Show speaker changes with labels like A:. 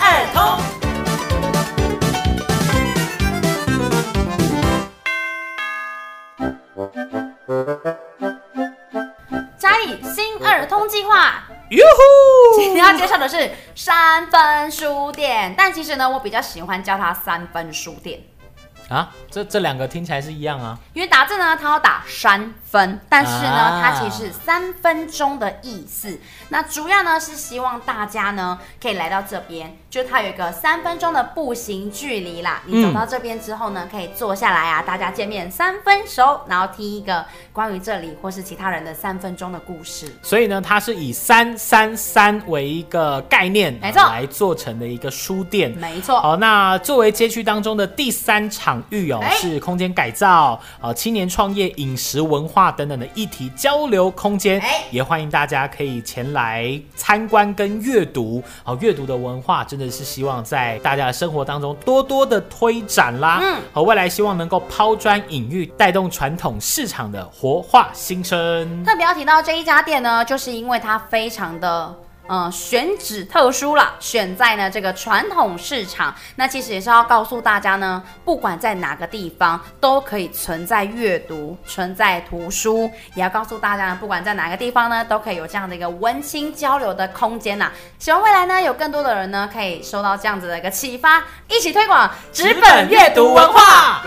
A: 儿通。
B: 嘉义新二通计划，
A: 哟吼！
B: 今天要介绍的是三分书店，但其实呢，我比较喜欢叫它三分书店。
A: 啊，这这两个听起来是一样啊，
B: 因为打字呢，它要打三分，但是呢，
A: 啊、
B: 它其实是三分钟的意思。那主要呢是希望大家呢可以来到这边，就它有一个三分钟的步行距离啦。你走到这边之后呢，可以坐下来啊，大家见面三分熟，然后听一个关于这里或是其他人的三分钟的故事。
A: 所以呢，它是以三三三为一个概念，
B: 没错，
A: 来做成的一个书店。
B: 没错。
A: 好，那作为街区当中的第三场。域哦，是空间改造、呃青年创业、饮食文化等等的议题交流空间，也欢迎大家可以前来参观跟阅读。好，阅读的文化真的是希望在大家的生活当中多多的推展啦。嗯，和未来希望能够抛砖引玉，带动传统市场的活化新生。
B: 特别要提到这一家店呢，就是因为它非常的。嗯，选址特殊了，选在呢这个传统市场。那其实也是要告诉大家呢，不管在哪个地方都可以存在阅读，存在图书。也要告诉大家呢，不管在哪个地方呢，都可以有这样的一个温馨交流的空间呐。希望未来呢，有更多的人呢，可以受到这样子的一个启发，一起推广纸本阅读文化。